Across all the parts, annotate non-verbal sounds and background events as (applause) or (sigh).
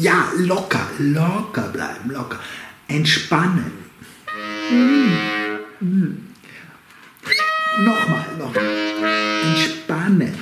Ja, locker, locker bleiben, locker. Entspannen. Nochmal, nochmal. Entspannen.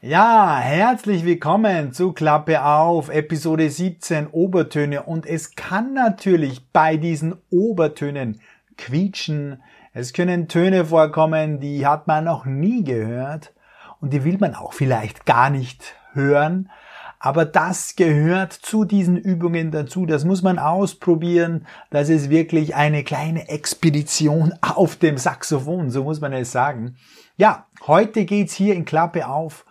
Ja, herzlich willkommen zu Klappe auf, Episode 17 Obertöne. Und es kann natürlich bei diesen Obertönen quietschen. Es können Töne vorkommen, die hat man noch nie gehört und die will man auch vielleicht gar nicht hören. Aber das gehört zu diesen Übungen dazu. Das muss man ausprobieren. Das ist wirklich eine kleine Expedition (laughs) auf dem Saxophon, so muss man es sagen. Ja, heute geht's hier in Klappe auf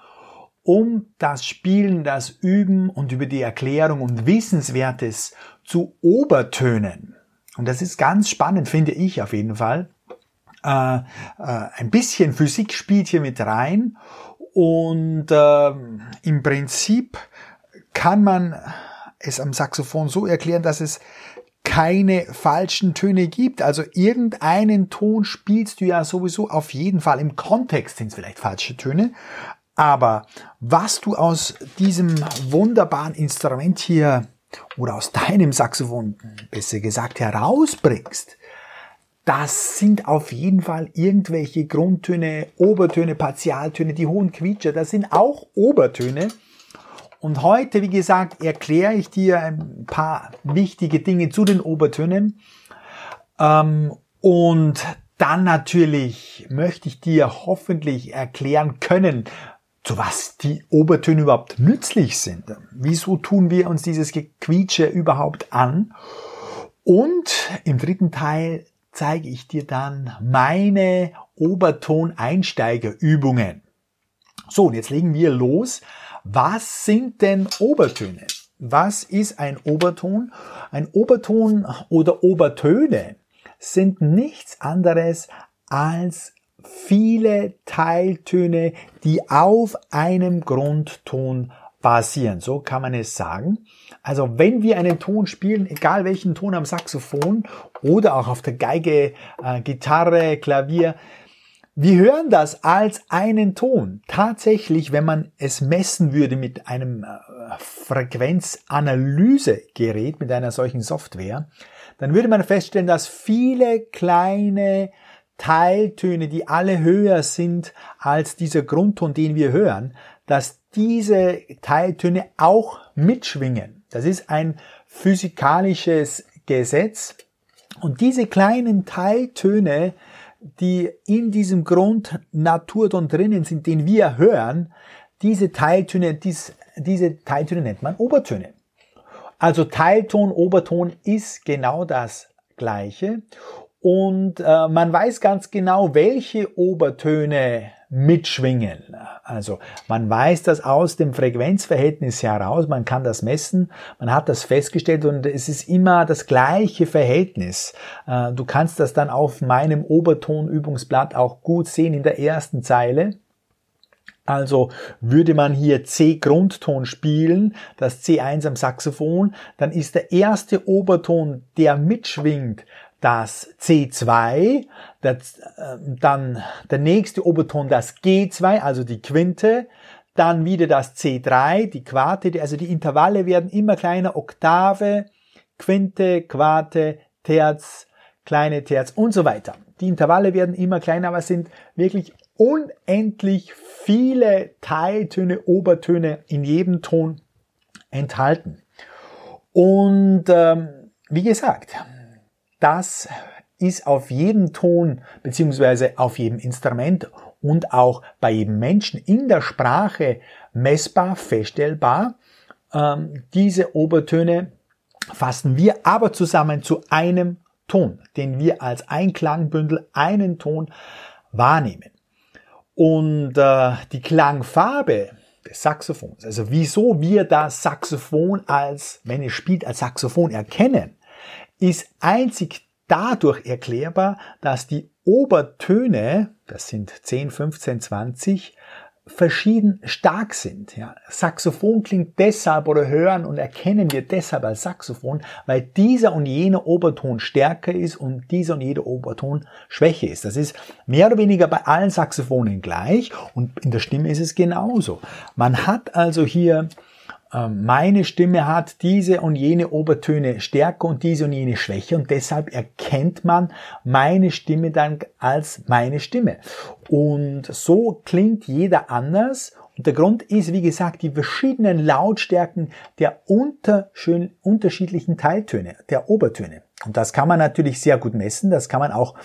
um das Spielen, das Üben und über die Erklärung und Wissenswertes zu Obertönen. Und das ist ganz spannend, finde ich auf jeden Fall. Äh, äh, ein bisschen Physik spielt hier mit rein und äh, im Prinzip kann man es am Saxophon so erklären, dass es keine falschen Töne gibt. Also irgendeinen Ton spielst du ja sowieso auf jeden Fall. Im Kontext sind es vielleicht falsche Töne. Aber was du aus diesem wunderbaren Instrument hier oder aus deinem Saxophon, besser gesagt, herausbringst, das sind auf jeden Fall irgendwelche Grundtöne, Obertöne, Partialtöne, die hohen Quietscher, das sind auch Obertöne. Und heute, wie gesagt, erkläre ich dir ein paar wichtige Dinge zu den Obertönen. Ähm, und dann natürlich möchte ich dir hoffentlich erklären können, zu was die Obertöne überhaupt nützlich sind. Wieso tun wir uns dieses Gequietsche überhaupt an? Und im dritten Teil zeige ich dir dann meine Obertoneinsteigerübungen. So, und jetzt legen wir los. Was sind denn Obertöne? Was ist ein Oberton? Ein Oberton oder Obertöne sind nichts anderes als viele Teiltöne, die auf einem Grundton basieren. So kann man es sagen. Also wenn wir einen Ton spielen, egal welchen Ton am Saxophon oder auch auf der Geige, äh, Gitarre, Klavier, wir hören das als einen Ton. Tatsächlich, wenn man es messen würde mit einem äh, Frequenzanalysegerät, mit einer solchen Software, dann würde man feststellen, dass viele kleine Teiltöne, die alle höher sind als dieser Grundton, den wir hören, dass diese Teiltöne auch mitschwingen. Das ist ein physikalisches Gesetz. Und diese kleinen Teiltöne, die in diesem Grundnaturton drinnen sind, den wir hören, diese Teiltöne, dies, diese Teiltöne nennt man Obertöne. Also Teilton, Oberton ist genau das Gleiche. Und äh, man weiß ganz genau, welche Obertöne mitschwingen. Also man weiß das aus dem Frequenzverhältnis heraus, man kann das messen, man hat das festgestellt und es ist immer das gleiche Verhältnis. Äh, du kannst das dann auf meinem Obertonübungsblatt auch gut sehen in der ersten Zeile. Also würde man hier C-Grundton spielen, das C1 am Saxophon, dann ist der erste Oberton, der mitschwingt, das C2, das, äh, dann der nächste Oberton das G2, also die Quinte, dann wieder das C3, die Quarte, also die Intervalle werden immer kleiner, Oktave, Quinte, Quarte, Terz, kleine Terz und so weiter. Die Intervalle werden immer kleiner, aber es sind wirklich unendlich viele Teiltöne, Obertöne in jedem Ton enthalten. Und ähm, wie gesagt, das ist auf jedem Ton beziehungsweise auf jedem Instrument und auch bei jedem Menschen in der Sprache messbar, feststellbar. Ähm, diese Obertöne fassen wir aber zusammen zu einem Ton, den wir als Einklangbündel einen Ton wahrnehmen. Und äh, die Klangfarbe des Saxophons, also wieso wir das Saxophon als, wenn es spielt, als Saxophon erkennen, ist einzig dadurch erklärbar, dass die Obertöne, das sind 10, 15, 20, verschieden stark sind. Ja. Saxophon klingt deshalb oder hören und erkennen wir deshalb als Saxophon, weil dieser und jener Oberton stärker ist und dieser und jeder Oberton schwächer ist. Das ist mehr oder weniger bei allen Saxophonen gleich und in der Stimme ist es genauso. Man hat also hier meine Stimme hat diese und jene Obertöne stärker und diese und jene schwächer und deshalb erkennt man meine Stimme dann als meine Stimme. Und so klingt jeder anders und der Grund ist, wie gesagt, die verschiedenen Lautstärken der unterschiedlichen Teiltöne, der Obertöne. Und das kann man natürlich sehr gut messen. Das kann man auch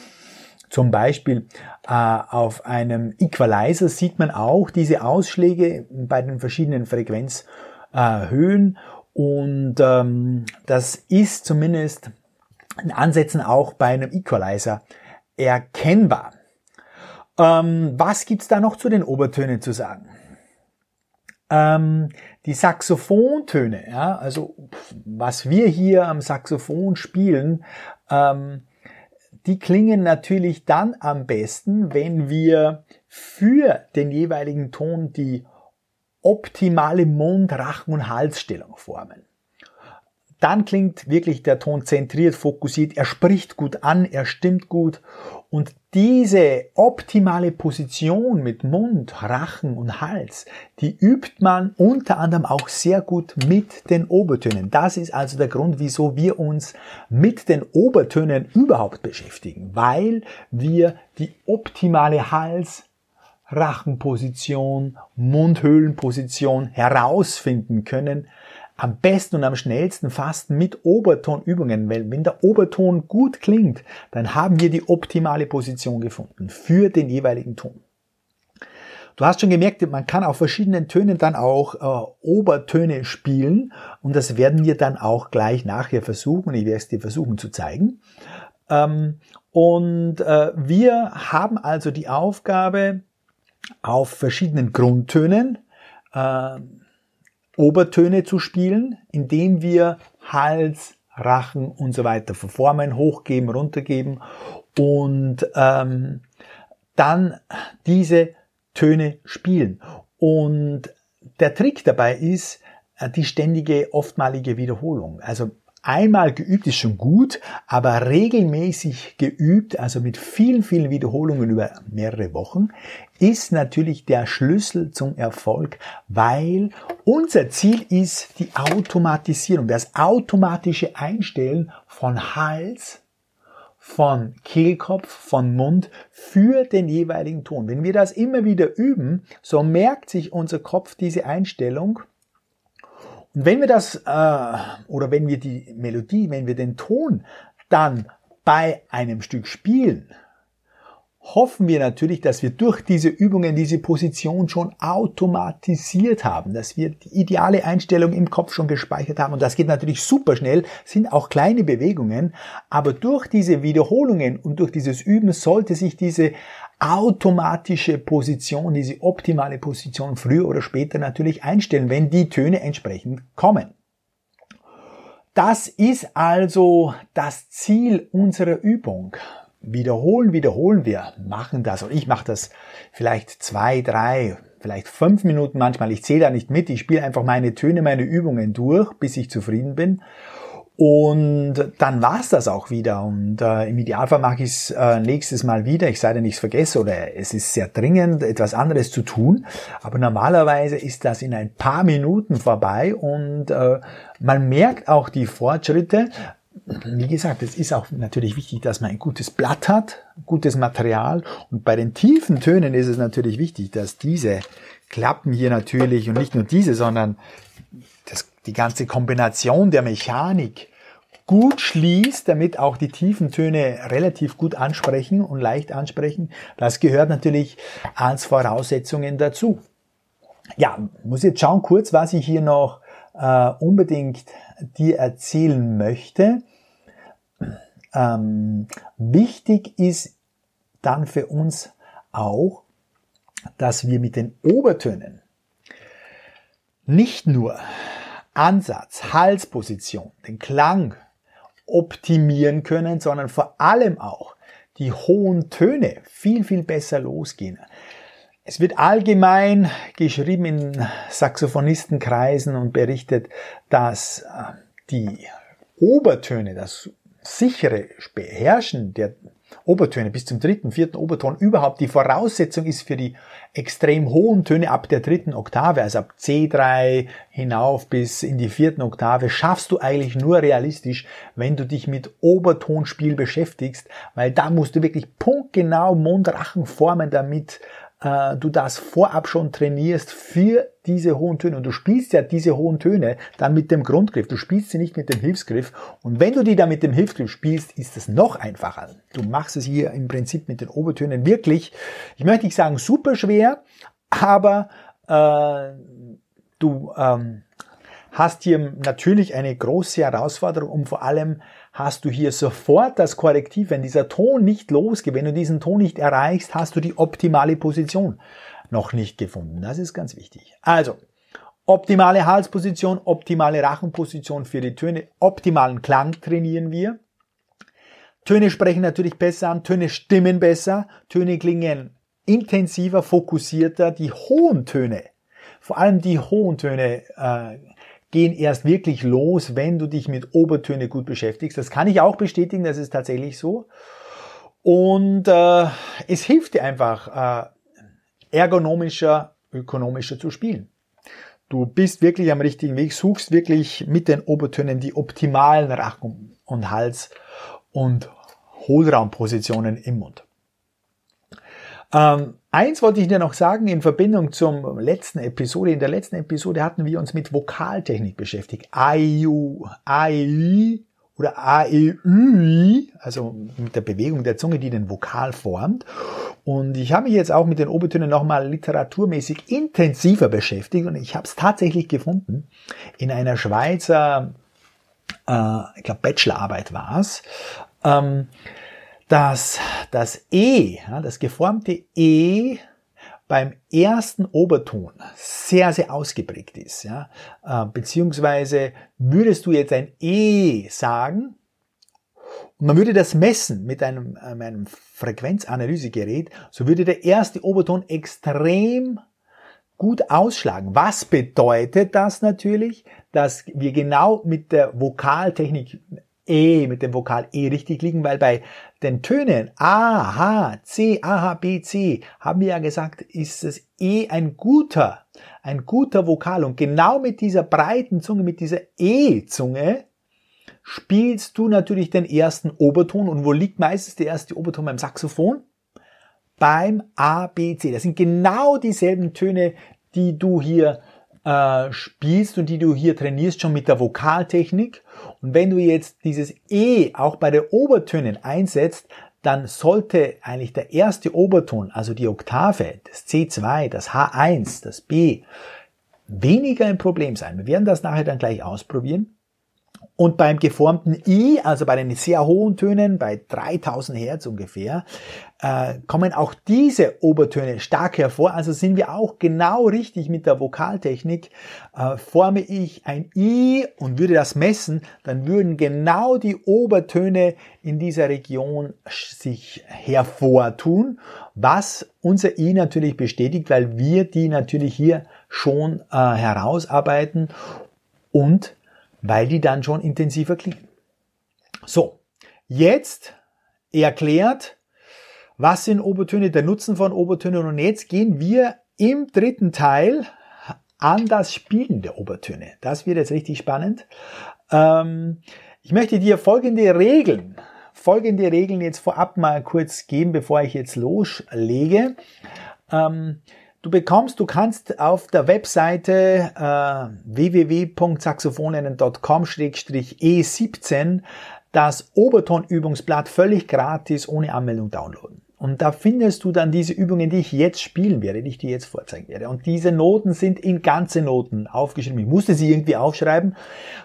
zum Beispiel äh, auf einem Equalizer sieht man auch diese Ausschläge bei den verschiedenen Frequenz äh, Höhen und ähm, das ist zumindest in Ansätzen auch bei einem Equalizer erkennbar. Ähm, was gibt's da noch zu den Obertönen zu sagen? Ähm, die Saxophontöne, ja, also was wir hier am Saxophon spielen, ähm, die klingen natürlich dann am besten, wenn wir für den jeweiligen Ton die optimale Mund-, Rachen- und Halsstellung formen. Dann klingt wirklich der Ton zentriert, fokussiert, er spricht gut an, er stimmt gut und diese optimale Position mit Mund, Rachen und Hals, die übt man unter anderem auch sehr gut mit den Obertönen. Das ist also der Grund, wieso wir uns mit den Obertönen überhaupt beschäftigen, weil wir die optimale Hals, Rachenposition, Mundhöhlenposition herausfinden können. Am besten und am schnellsten fast mit Obertonübungen, weil wenn der Oberton gut klingt, dann haben wir die optimale Position gefunden für den jeweiligen Ton. Du hast schon gemerkt, man kann auf verschiedenen Tönen dann auch äh, Obertöne spielen und das werden wir dann auch gleich nachher versuchen. Ich werde es dir versuchen zu zeigen. Ähm, und äh, wir haben also die Aufgabe, auf verschiedenen Grundtönen äh, Obertöne zu spielen, indem wir Hals, Rachen und so weiter verformen, hochgeben, runtergeben und ähm, dann diese Töne spielen. Und der Trick dabei ist äh, die ständige, oftmalige Wiederholung. Also Einmal geübt ist schon gut, aber regelmäßig geübt, also mit vielen, vielen Wiederholungen über mehrere Wochen, ist natürlich der Schlüssel zum Erfolg, weil unser Ziel ist die Automatisierung, das automatische Einstellen von Hals, von Kehlkopf, von Mund für den jeweiligen Ton. Wenn wir das immer wieder üben, so merkt sich unser Kopf diese Einstellung und wenn wir das, äh, oder wenn wir die Melodie, wenn wir den Ton dann bei einem Stück spielen, hoffen wir natürlich, dass wir durch diese Übungen diese Position schon automatisiert haben, dass wir die ideale Einstellung im Kopf schon gespeichert haben. Und das geht natürlich super schnell, sind auch kleine Bewegungen, aber durch diese Wiederholungen und durch dieses Üben sollte sich diese automatische Position, diese optimale Position früher oder später natürlich einstellen, wenn die Töne entsprechend kommen. Das ist also das Ziel unserer Übung. Wiederholen, wiederholen wir, machen das und ich mache das vielleicht zwei, drei, vielleicht fünf Minuten manchmal. Ich zähle da nicht mit, ich spiele einfach meine Töne, meine Übungen durch, bis ich zufrieden bin. Und dann war's das auch wieder. Und äh, im Idealfall mache ich es äh, nächstes Mal wieder. Ich sei denn, ich vergesse oder es ist sehr dringend, etwas anderes zu tun. Aber normalerweise ist das in ein paar Minuten vorbei und äh, man merkt auch die Fortschritte. Wie gesagt, es ist auch natürlich wichtig, dass man ein gutes Blatt hat, gutes Material. Und bei den tiefen Tönen ist es natürlich wichtig, dass diese Klappen hier natürlich und nicht nur diese, sondern die ganze Kombination der Mechanik gut schließt, damit auch die tiefen Töne relativ gut ansprechen und leicht ansprechen. Das gehört natürlich als Voraussetzungen dazu. Ja, muss jetzt schauen kurz, was ich hier noch äh, unbedingt dir erzählen möchte. Ähm, wichtig ist dann für uns auch, dass wir mit den Obertönen nicht nur Ansatz, Halsposition, den Klang optimieren können, sondern vor allem auch die hohen Töne viel, viel besser losgehen. es wird allgemein geschrieben in Saxophonistenkreisen und berichtet, dass äh, die Obertöne, das sichere Beherrschen der Obertöne bis zum dritten, vierten Oberton überhaupt. Die Voraussetzung ist für die extrem hohen Töne ab der dritten Oktave, also ab C3 hinauf bis in die vierten Oktave, schaffst du eigentlich nur realistisch, wenn du dich mit Obertonspiel beschäftigst, weil da musst du wirklich punktgenau Mundrachen formen, damit äh, du das vorab schon trainierst für diese hohen Töne. Und du spielst ja diese hohen Töne dann mit dem Grundgriff. Du spielst sie nicht mit dem Hilfsgriff. Und wenn du die dann mit dem Hilfsgriff spielst, ist es noch einfacher. Du machst es hier im Prinzip mit den Obertönen wirklich, ich möchte nicht sagen super schwer, aber äh, du ähm, hast hier natürlich eine große Herausforderung, um vor allem hast du hier sofort das Korrektiv. Wenn dieser Ton nicht losgeht, wenn du diesen Ton nicht erreichst, hast du die optimale Position noch nicht gefunden. Das ist ganz wichtig. Also, optimale Halsposition, optimale Rachenposition für die Töne, optimalen Klang trainieren wir. Töne sprechen natürlich besser an, Töne stimmen besser, Töne klingen intensiver, fokussierter. Die hohen Töne, vor allem die hohen Töne, äh, gehen erst wirklich los, wenn du dich mit Obertöne gut beschäftigst. Das kann ich auch bestätigen, das ist tatsächlich so. Und äh, es hilft dir einfach, äh, ergonomischer, ökonomischer zu spielen. Du bist wirklich am richtigen Weg, suchst wirklich mit den Obertönen die optimalen Rachen und Hals und Hohlraumpositionen im Mund. Ähm, eins wollte ich dir noch sagen in Verbindung zum letzten Episode. In der letzten Episode hatten wir uns mit Vokaltechnik beschäftigt. AIU, AI oder AEÜ, also mit der Bewegung der Zunge, die den Vokal formt. Und ich habe mich jetzt auch mit den Obertönen nochmal literaturmäßig intensiver beschäftigt und ich habe es tatsächlich gefunden in einer Schweizer, äh, ich glaube Bachelorarbeit war es. Ähm, dass das E, das geformte E beim ersten Oberton sehr, sehr ausgeprägt ist. Ja? Äh, beziehungsweise würdest du jetzt ein E sagen und man würde das messen mit einem, äh, einem Frequenzanalysegerät, so würde der erste Oberton extrem gut ausschlagen. Was bedeutet das natürlich? Dass wir genau mit der Vokaltechnik E, mit dem Vokal E richtig liegen, weil bei den Tönen A, H, C, A, H, B, C haben wir ja gesagt, ist das E ein guter, ein guter Vokal. Und genau mit dieser breiten Zunge, mit dieser E-Zunge, spielst du natürlich den ersten Oberton. Und wo liegt meistens der erste Oberton beim Saxophon? Beim A, B, C. Das sind genau dieselben Töne, die du hier äh, spielst und die du hier trainierst schon mit der Vokaltechnik. Und wenn du jetzt dieses E auch bei den Obertönen einsetzt, dann sollte eigentlich der erste Oberton, also die Oktave, das C2, das H1, das B, weniger ein Problem sein. Wir werden das nachher dann gleich ausprobieren. Und beim geformten I, also bei den sehr hohen Tönen, bei 3000 Hertz ungefähr, äh, kommen auch diese Obertöne stark hervor. Also sind wir auch genau richtig mit der Vokaltechnik. Äh, forme ich ein I und würde das messen, dann würden genau die Obertöne in dieser Region sich hervortun, was unser I natürlich bestätigt, weil wir die natürlich hier schon äh, herausarbeiten und weil die dann schon intensiver klingen. So, jetzt erklärt, was sind Obertöne, der Nutzen von Obertönen und jetzt gehen wir im dritten Teil an das Spielen der Obertöne. Das wird jetzt richtig spannend. Ähm, ich möchte dir folgende Regeln, folgende Regeln jetzt vorab mal kurz geben, bevor ich jetzt loslege. Ähm, Du bekommst, du kannst auf der Webseite äh, www.saxophonlernen.com-e17 das Obertonübungsblatt völlig gratis ohne Anmeldung downloaden. Und da findest du dann diese Übungen, die ich jetzt spielen werde, die ich dir jetzt vorzeigen werde. Und diese Noten sind in ganze Noten aufgeschrieben. Ich musste sie irgendwie aufschreiben.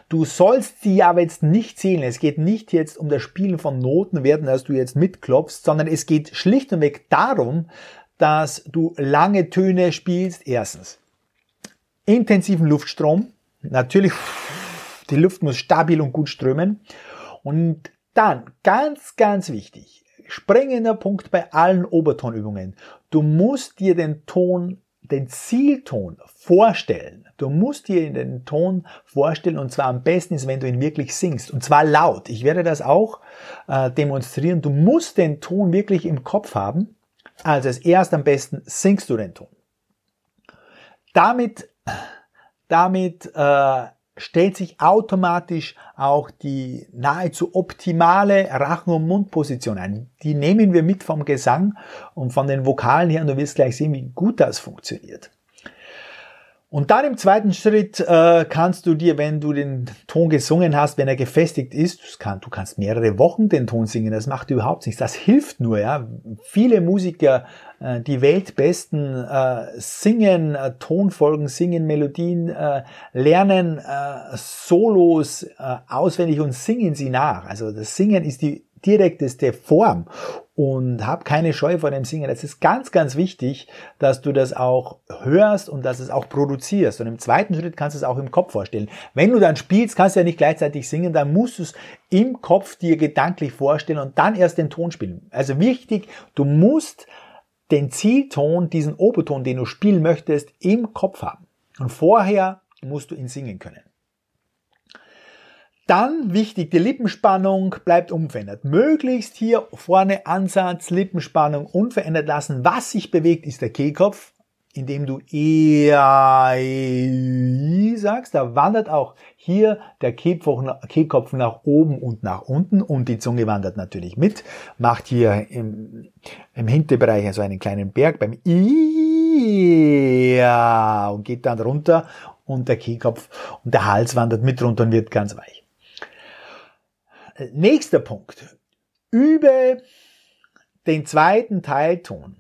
Du sollst sie aber jetzt nicht zählen. Es geht nicht jetzt um das Spielen von Noten werden, dass du jetzt mitklopfst, sondern es geht schlicht und weg darum, dass du lange Töne spielst. Erstens, intensiven Luftstrom. Natürlich, (laughs) die Luft muss stabil und gut strömen. Und dann, ganz, ganz wichtig, springender Punkt bei allen Obertonübungen. Du musst dir den Ton, den Zielton vorstellen. Du musst dir den Ton vorstellen und zwar am besten ist, wenn du ihn wirklich singst und zwar laut. Ich werde das auch äh, demonstrieren. Du musst den Ton wirklich im Kopf haben. Also als erst am besten singst du den Ton. Damit, damit äh, stellt sich automatisch auch die nahezu optimale Rachen- und Mundposition ein. Die nehmen wir mit vom Gesang und von den Vokalen her und du wirst gleich sehen, wie gut das funktioniert. Und dann im zweiten Schritt äh, kannst du dir, wenn du den Ton gesungen hast, wenn er gefestigt ist, kann, du kannst mehrere Wochen den Ton singen, das macht überhaupt nichts, das hilft nur. Ja. Viele Musiker, äh, die Weltbesten, äh, singen äh, Tonfolgen, singen Melodien, äh, lernen äh, Solos äh, auswendig und singen sie nach. Also das Singen ist die direkteste Form und hab keine Scheu vor dem Singen. Es ist ganz, ganz wichtig, dass du das auch hörst und dass es auch produzierst. Und im zweiten Schritt kannst du es auch im Kopf vorstellen. Wenn du dann spielst, kannst du ja nicht gleichzeitig singen, dann musst du es im Kopf dir gedanklich vorstellen und dann erst den Ton spielen. Also wichtig, du musst den Zielton, diesen Oberton, den du spielen möchtest, im Kopf haben. Und vorher musst du ihn singen können. Dann wichtig, die Lippenspannung bleibt unverändert. Möglichst hier vorne Ansatz, Lippenspannung unverändert lassen. Was sich bewegt, ist der Kehlkopf, indem du eher sagst. Da wandert auch hier der Kehlkopf nach oben und nach unten und die Zunge wandert natürlich mit. Macht hier im, im Hinterbereich also einen kleinen Berg beim I und geht dann runter und der Kehlkopf und der Hals wandert mit runter und wird ganz weich. Nächster Punkt. Übe den zweiten Teilton,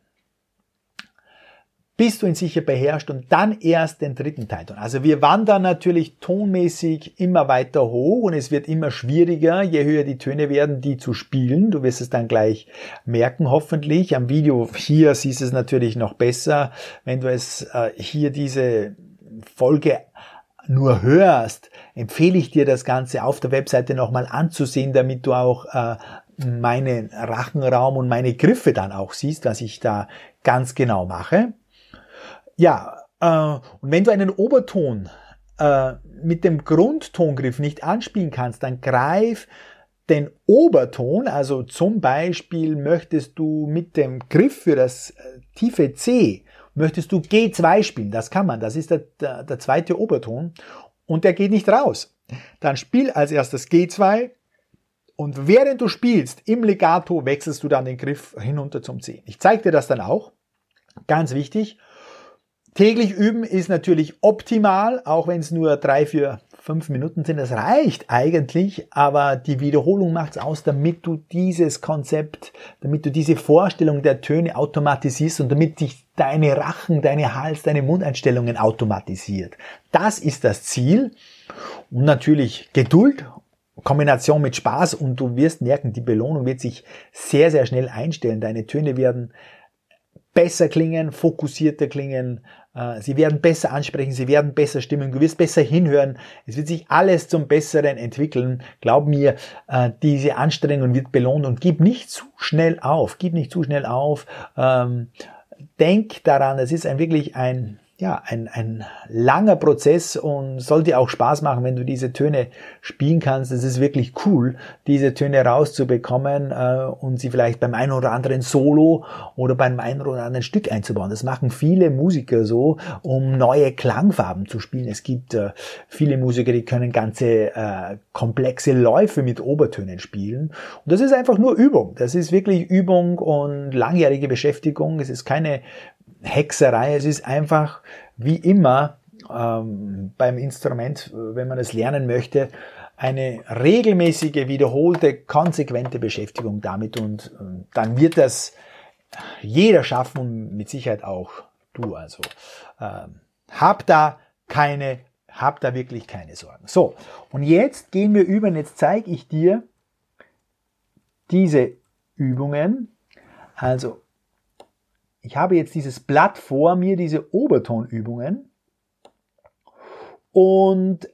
bis du ihn sicher beherrschst und dann erst den dritten Teilton. Also wir wandern natürlich tonmäßig immer weiter hoch und es wird immer schwieriger, je höher die Töne werden, die zu spielen. Du wirst es dann gleich merken, hoffentlich. Am Video hier siehst du es natürlich noch besser, wenn du es äh, hier diese Folge nur hörst, empfehle ich dir das Ganze auf der Webseite nochmal anzusehen, damit du auch äh, meinen Rachenraum und meine Griffe dann auch siehst, was ich da ganz genau mache. Ja, äh, und wenn du einen Oberton äh, mit dem Grundtongriff nicht anspielen kannst, dann greif den Oberton, also zum Beispiel möchtest du mit dem Griff für das äh, tiefe C Möchtest du G2 spielen, das kann man, das ist der, der, der zweite Oberton und der geht nicht raus. Dann spiel als erstes G2 und während du spielst im Legato wechselst du dann den Griff hinunter zum C. Ich zeige dir das dann auch. Ganz wichtig. Täglich üben ist natürlich optimal, auch wenn es nur drei, vier, fünf Minuten sind. Das reicht eigentlich, aber die Wiederholung macht's aus, damit du dieses Konzept, damit du diese Vorstellung der Töne automatisierst und damit dich deine Rachen, deine Hals, deine Mundeinstellungen automatisiert. Das ist das Ziel. Und natürlich Geduld Kombination mit Spaß und du wirst merken, die Belohnung wird sich sehr, sehr schnell einstellen. Deine Töne werden besser klingen, fokussierter klingen, äh, sie werden besser ansprechen, sie werden besser stimmen, du wirst besser hinhören, es wird sich alles zum Besseren entwickeln. Glaub mir, äh, diese Anstrengung wird belohnt und gib nicht zu schnell auf, gib nicht zu schnell auf. Denk daran, es ist ein wirklich ein ja, ein, ein langer Prozess und soll dir auch Spaß machen, wenn du diese Töne spielen kannst. Es ist wirklich cool, diese Töne rauszubekommen äh, und sie vielleicht beim einen oder anderen Solo oder beim einen oder anderen Stück einzubauen. Das machen viele Musiker so, um neue Klangfarben zu spielen. Es gibt äh, viele Musiker, die können ganze äh, komplexe Läufe mit Obertönen spielen. Und das ist einfach nur Übung. Das ist wirklich Übung und langjährige Beschäftigung. Es ist keine Hexerei, es ist einfach wie immer ähm, beim Instrument, wenn man es lernen möchte, eine regelmäßige, wiederholte, konsequente Beschäftigung damit und äh, dann wird das jeder schaffen und mit Sicherheit auch du. Also äh, hab da keine, hab da wirklich keine Sorgen. So, und jetzt gehen wir über und jetzt zeige ich dir diese Übungen. Also ich habe jetzt dieses Blatt vor mir, diese Obertonübungen. Und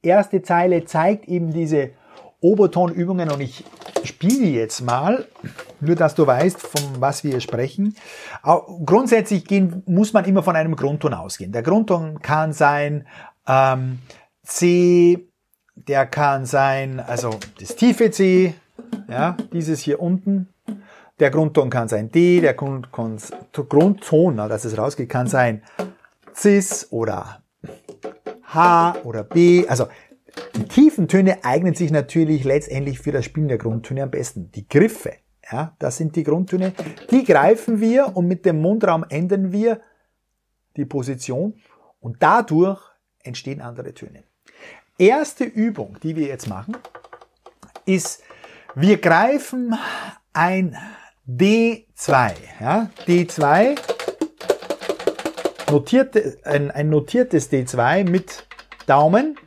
erste Zeile zeigt eben diese Obertonübungen und ich spiele jetzt mal, nur dass du weißt, von was wir hier sprechen. Grundsätzlich gehen, muss man immer von einem Grundton ausgehen. Der Grundton kann sein ähm, C, der kann sein, also das tiefe C, ja, dieses hier unten. Der Grundton kann sein D, der Grund, Grundton, dass es rausgeht, kann sein Cis oder H oder B. Also die tiefen Töne eignen sich natürlich letztendlich für das Spielen der Grundtöne am besten. Die Griffe, ja, das sind die Grundtöne. Die greifen wir und mit dem Mundraum ändern wir die Position und dadurch entstehen andere Töne. Erste Übung, die wir jetzt machen, ist, wir greifen ein D2. Ja, D2, notierte, ein, ein notiertes D2 mit Daumen,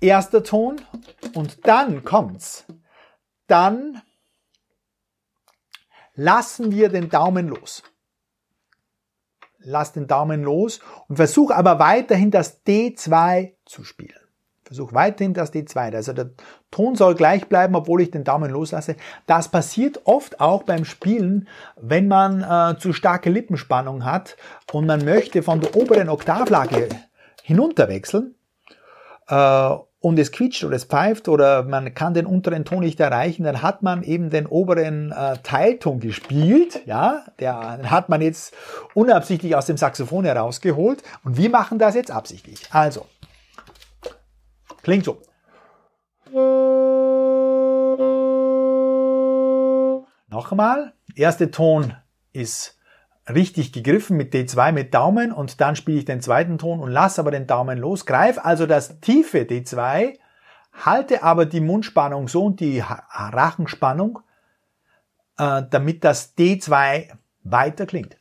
erster Ton und dann kommt's. Dann lassen wir den Daumen los. Lass den Daumen los und versuch aber weiterhin das D2 zu spielen. Versuch weiterhin das D2. Also der Ton soll gleich bleiben, obwohl ich den Daumen loslasse. Das passiert oft auch beim Spielen, wenn man äh, zu starke Lippenspannung hat und man möchte von der oberen Oktavlage hinunterwechseln. Äh, und es quietscht oder es pfeift oder man kann den unteren Ton nicht erreichen, dann hat man eben den oberen äh, Teilton gespielt, ja, der hat man jetzt unabsichtlich aus dem Saxophon herausgeholt und wir machen das jetzt absichtlich. Also, klingt so. Noch einmal, erste Ton ist richtig gegriffen mit D2 mit Daumen und dann spiele ich den zweiten Ton und lasse aber den Daumen los. Greif also das tiefe D2, halte aber die Mundspannung so und die Rachenspannung, äh, damit das D2 weiter klingt.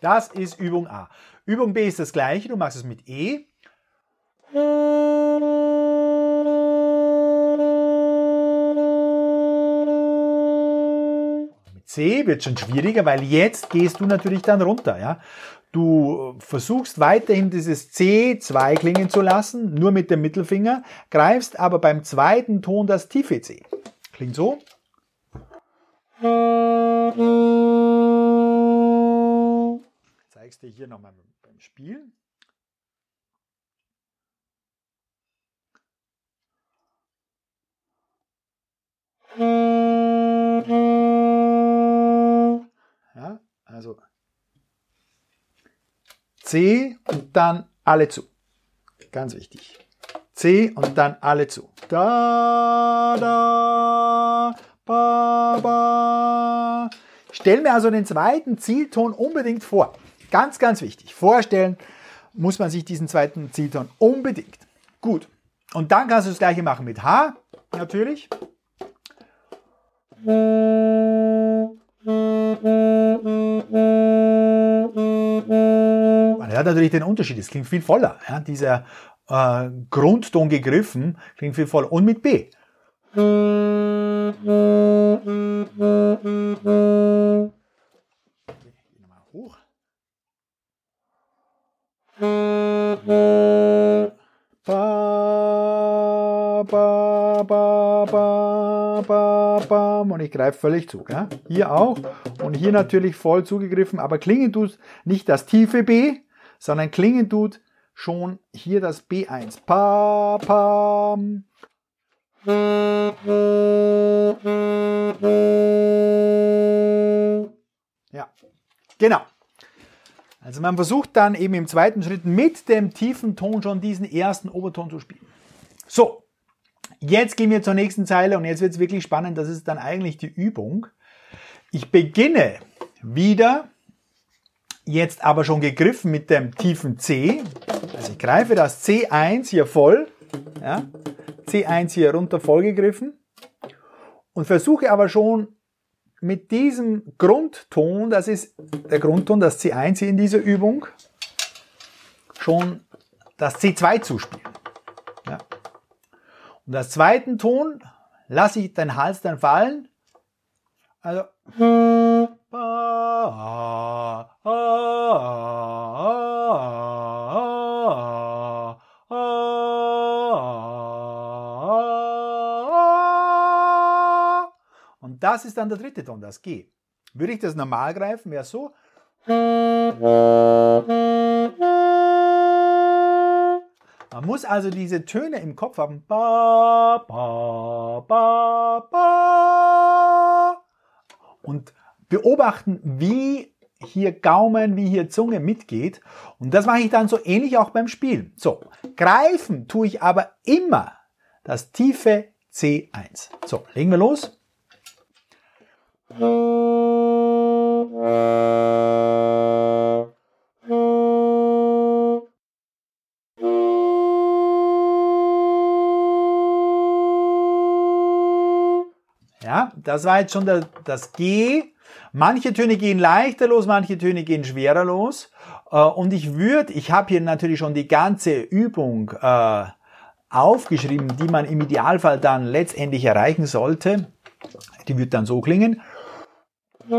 Das ist Übung A. Übung B ist das gleiche, du machst es mit E. Mit C wird schon schwieriger, weil jetzt gehst du natürlich dann runter. Ja? Du versuchst weiterhin dieses C2 klingen zu lassen, nur mit dem Mittelfinger, greifst aber beim zweiten Ton das tiefe C. Klingt so zeigst dir hier nochmal beim Spielen. Ja, also C und dann alle zu. Ganz wichtig. C und dann alle zu. Da, da, ba, ba. Stell mir also den zweiten Zielton unbedingt vor. Ganz, ganz wichtig. Vorstellen muss man sich diesen zweiten Zielton unbedingt. Gut. Und dann kannst du das gleiche machen mit H, natürlich. Man hört natürlich den Unterschied. Es klingt viel voller. Ja, dieser äh, Grundton gegriffen klingt viel voller. Und mit B. Ba, ba, ba, ba, ba, ba. Und ich greife völlig zu. Ja? Hier auch. Und hier natürlich voll zugegriffen. Aber klingen tut nicht das tiefe B, sondern klingen tut schon hier das B1. Pa, pa. Ja, genau. Also man versucht dann eben im zweiten Schritt mit dem tiefen Ton schon diesen ersten Oberton zu spielen. So, jetzt gehen wir zur nächsten Zeile und jetzt wird es wirklich spannend. Das ist dann eigentlich die Übung. Ich beginne wieder, jetzt aber schon gegriffen mit dem tiefen C. Also ich greife das C1 hier voll, ja, C1 hier runter voll gegriffen und versuche aber schon mit diesem Grundton, das ist der Grundton, das C1 hier in dieser Übung, schon das C2 zu spielen. Ja. Und als zweiten Ton lasse ich den Hals dann fallen. Also. Das ist dann der dritte Ton, das G. Würde ich das normal greifen, wäre so. Man muss also diese Töne im Kopf haben. Ba, ba, ba. Und beobachten, wie hier Gaumen, wie hier Zunge mitgeht. Und das mache ich dann so ähnlich auch beim Spielen. So, greifen tue ich aber immer das tiefe C1. So, legen wir los. Ja, das war jetzt schon das G. Manche Töne gehen leichter los, manche Töne gehen schwerer los. Äh, und ich würde, ich habe hier natürlich schon die ganze Übung äh, aufgeschrieben, die man im Idealfall dann letztendlich erreichen sollte. Die wird dann so klingen. Das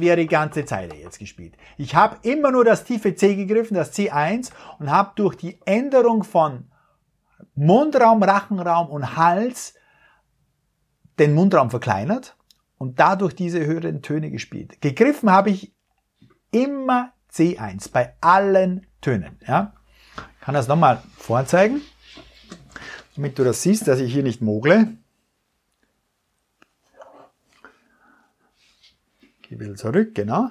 wäre die ganze Zeile jetzt gespielt. Ich habe immer nur das tiefe C gegriffen, das C1, und habe durch die Änderung von Mundraum, Rachenraum und Hals den Mundraum verkleinert und dadurch diese höheren Töne gespielt. Gegriffen habe ich immer C1 bei allen Tönen. Ja? Ich kann das nochmal vorzeigen, damit du das siehst, dass ich hier nicht mogle. Geh ein bisschen zurück, genau.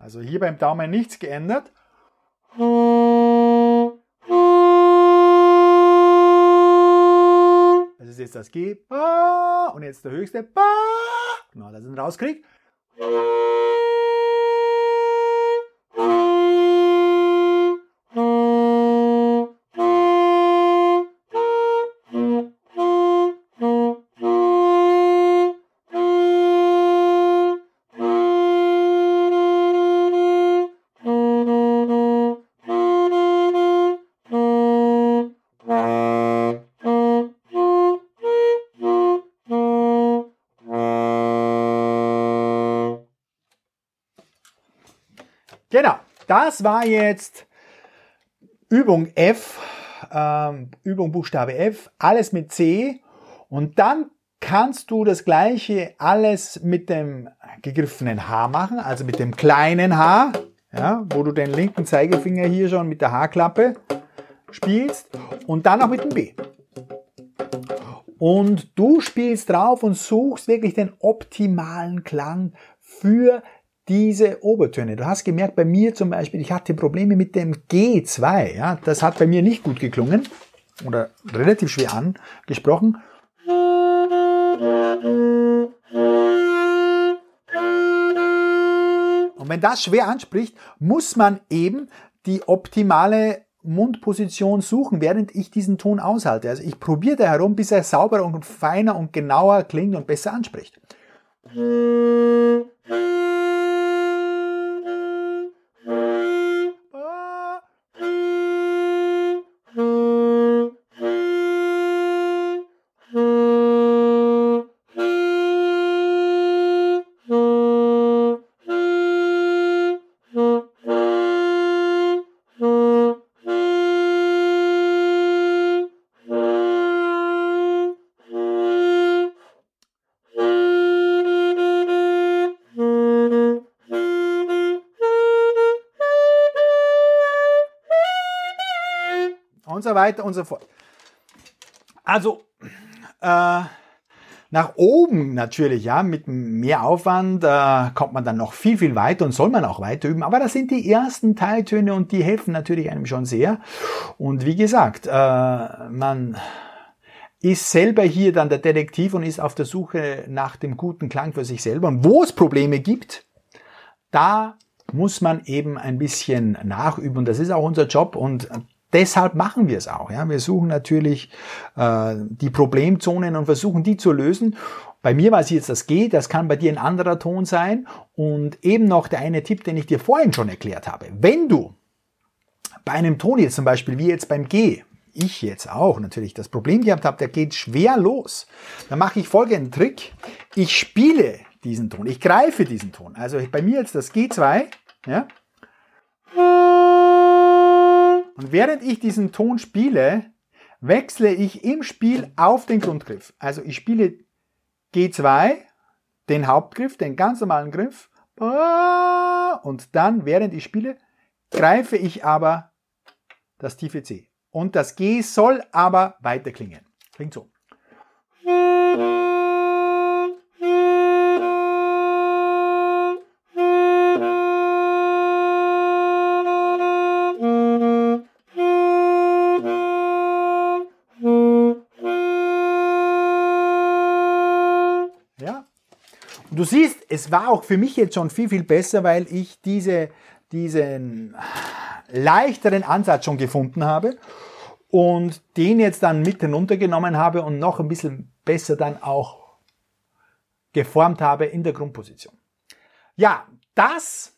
Also hier beim Daumen nichts geändert. Das G. Und jetzt der höchste. Genau, dass ich ihn rauskriege. Genau, das war jetzt Übung F, ähm, Übung Buchstabe F, alles mit C. Und dann kannst du das gleiche alles mit dem gegriffenen H machen, also mit dem kleinen H, ja, wo du den linken Zeigefinger hier schon mit der H-Klappe spielst und dann auch mit dem B. Und du spielst drauf und suchst wirklich den optimalen Klang für diese Obertöne. Du hast gemerkt, bei mir zum Beispiel, ich hatte Probleme mit dem G2. Ja, das hat bei mir nicht gut geklungen oder relativ schwer angesprochen. Und wenn das schwer anspricht, muss man eben die optimale Mundposition suchen, während ich diesen Ton aushalte. Also ich probiere da herum, bis er sauberer und feiner und genauer klingt und besser anspricht. Und so weiter und so fort. Also, äh, nach oben natürlich, ja, mit mehr Aufwand äh, kommt man dann noch viel, viel weiter und soll man auch weiter üben. Aber das sind die ersten Teiltöne und die helfen natürlich einem schon sehr. Und wie gesagt, äh, man ist selber hier dann der Detektiv und ist auf der Suche nach dem guten Klang für sich selber. Und wo es Probleme gibt, da muss man eben ein bisschen nachüben. Das ist auch unser Job. Und deshalb machen wir es auch. Ja? Wir suchen natürlich äh, die Problemzonen und versuchen die zu lösen. Bei mir war es jetzt das G, das kann bei dir ein anderer Ton sein. Und eben noch der eine Tipp, den ich dir vorhin schon erklärt habe. Wenn du bei einem Ton jetzt zum Beispiel, wie jetzt beim G, ich jetzt auch natürlich das Problem gehabt habe, der geht schwer los, dann mache ich folgenden Trick. Ich spiele diesen Ton, ich greife diesen Ton. Also bei mir jetzt das G2, ja. Und während ich diesen Ton spiele, wechsle ich im Spiel auf den Grundgriff. Also ich spiele G2, den Hauptgriff, den ganz normalen Griff. Und dann, während ich spiele, greife ich aber das tiefe C. Und das G soll aber weiter klingen. Klingt so. Du siehst, es war auch für mich jetzt schon viel, viel besser, weil ich diese, diesen leichteren Ansatz schon gefunden habe und den jetzt dann mit hinuntergenommen habe und noch ein bisschen besser dann auch geformt habe in der Grundposition. Ja, das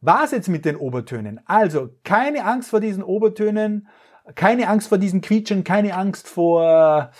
war's jetzt mit den Obertönen. Also keine Angst vor diesen Obertönen, keine Angst vor diesen Quietschen, keine Angst vor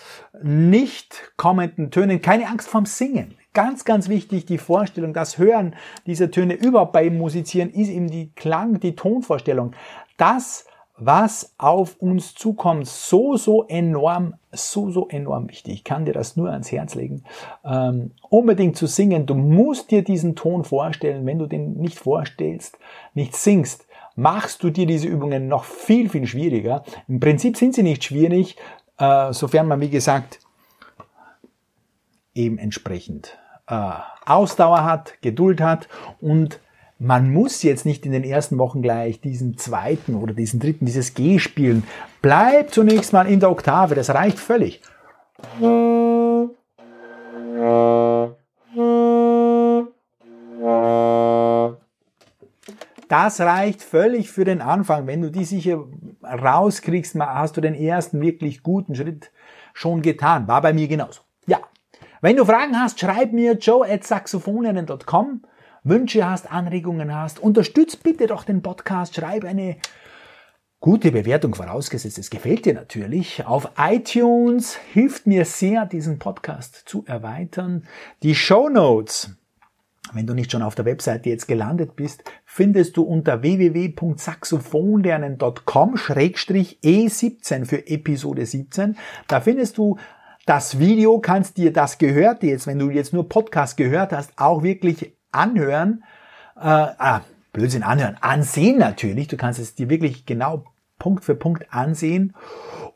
nicht kommenden Tönen, keine Angst vorm Singen. Ganz, ganz wichtig, die Vorstellung, das Hören dieser Töne überhaupt beim Musizieren ist eben die Klang, die Tonvorstellung. Das, was auf uns zukommt, so, so enorm, so, so enorm wichtig. Ich kann dir das nur ans Herz legen. Ähm, unbedingt zu singen. Du musst dir diesen Ton vorstellen. Wenn du den nicht vorstellst, nicht singst, machst du dir diese Übungen noch viel, viel schwieriger. Im Prinzip sind sie nicht schwierig, äh, sofern man, wie gesagt, eben entsprechend Ausdauer hat, Geduld hat und man muss jetzt nicht in den ersten Wochen gleich diesen zweiten oder diesen dritten, dieses G spielen. Bleib zunächst mal in der Oktave, das reicht völlig. Das reicht völlig für den Anfang. Wenn du die sicher rauskriegst, hast du den ersten wirklich guten Schritt schon getan. War bei mir genauso. Wenn du Fragen hast, schreib mir joe at saxophoninnen.com. Wünsche hast, Anregungen hast, unterstütz bitte doch den Podcast, schreib eine gute Bewertung vorausgesetzt, es gefällt dir natürlich. Auf iTunes hilft mir sehr, diesen Podcast zu erweitern. Die Show Notes, wenn du nicht schon auf der Webseite jetzt gelandet bist, findest du unter www.saxophonlernen.com-e17 für Episode 17. Da findest du das Video kannst dir das gehört jetzt, wenn du jetzt nur Podcast gehört hast, auch wirklich anhören. Äh, ah, Blödsinn anhören, ansehen natürlich. Du kannst es dir wirklich genau Punkt für Punkt ansehen.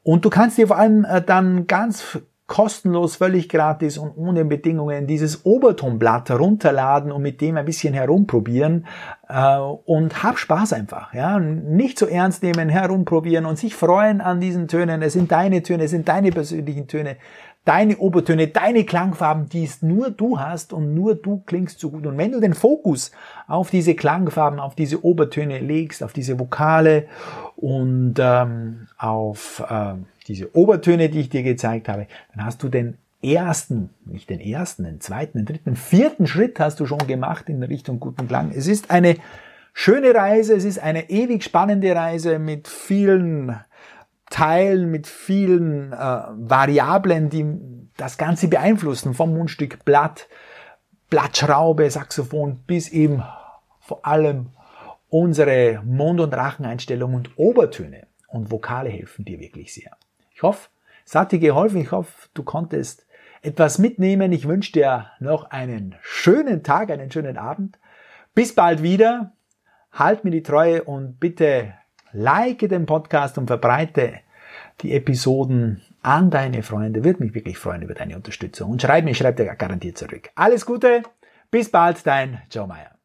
Und du kannst dir vor allem äh, dann ganz kostenlos, völlig gratis und ohne Bedingungen dieses Obertonblatt herunterladen und mit dem ein bisschen herumprobieren äh, und hab Spaß einfach. Ja, nicht so ernst nehmen, herumprobieren und sich freuen an diesen Tönen. Es sind deine Töne, es sind deine persönlichen Töne, deine Obertöne, deine Klangfarben, die es nur du hast und nur du klingst so gut. Und wenn du den Fokus auf diese Klangfarben, auf diese Obertöne legst, auf diese Vokale und ähm, auf äh, diese Obertöne, die ich dir gezeigt habe, dann hast du den ersten, nicht den ersten, den zweiten, den dritten, vierten Schritt hast du schon gemacht in Richtung guten Klang. Es ist eine schöne Reise, es ist eine ewig spannende Reise mit vielen Teilen, mit vielen äh, Variablen, die das Ganze beeinflussen, vom Mundstück Blatt, Blattschraube, Saxophon bis eben vor allem unsere Mund- und Racheneinstellung und Obertöne und Vokale helfen dir wirklich sehr. Ich hoffe, es hat dir geholfen. Ich hoffe, du konntest etwas mitnehmen. Ich wünsche dir noch einen schönen Tag, einen schönen Abend. Bis bald wieder. Halt mir die Treue und bitte like den Podcast und verbreite die Episoden an deine Freunde. Würde mich wirklich freuen über deine Unterstützung. Und schreib mir, schreib dir garantiert zurück. Alles Gute. Bis bald, dein Joe Meyer.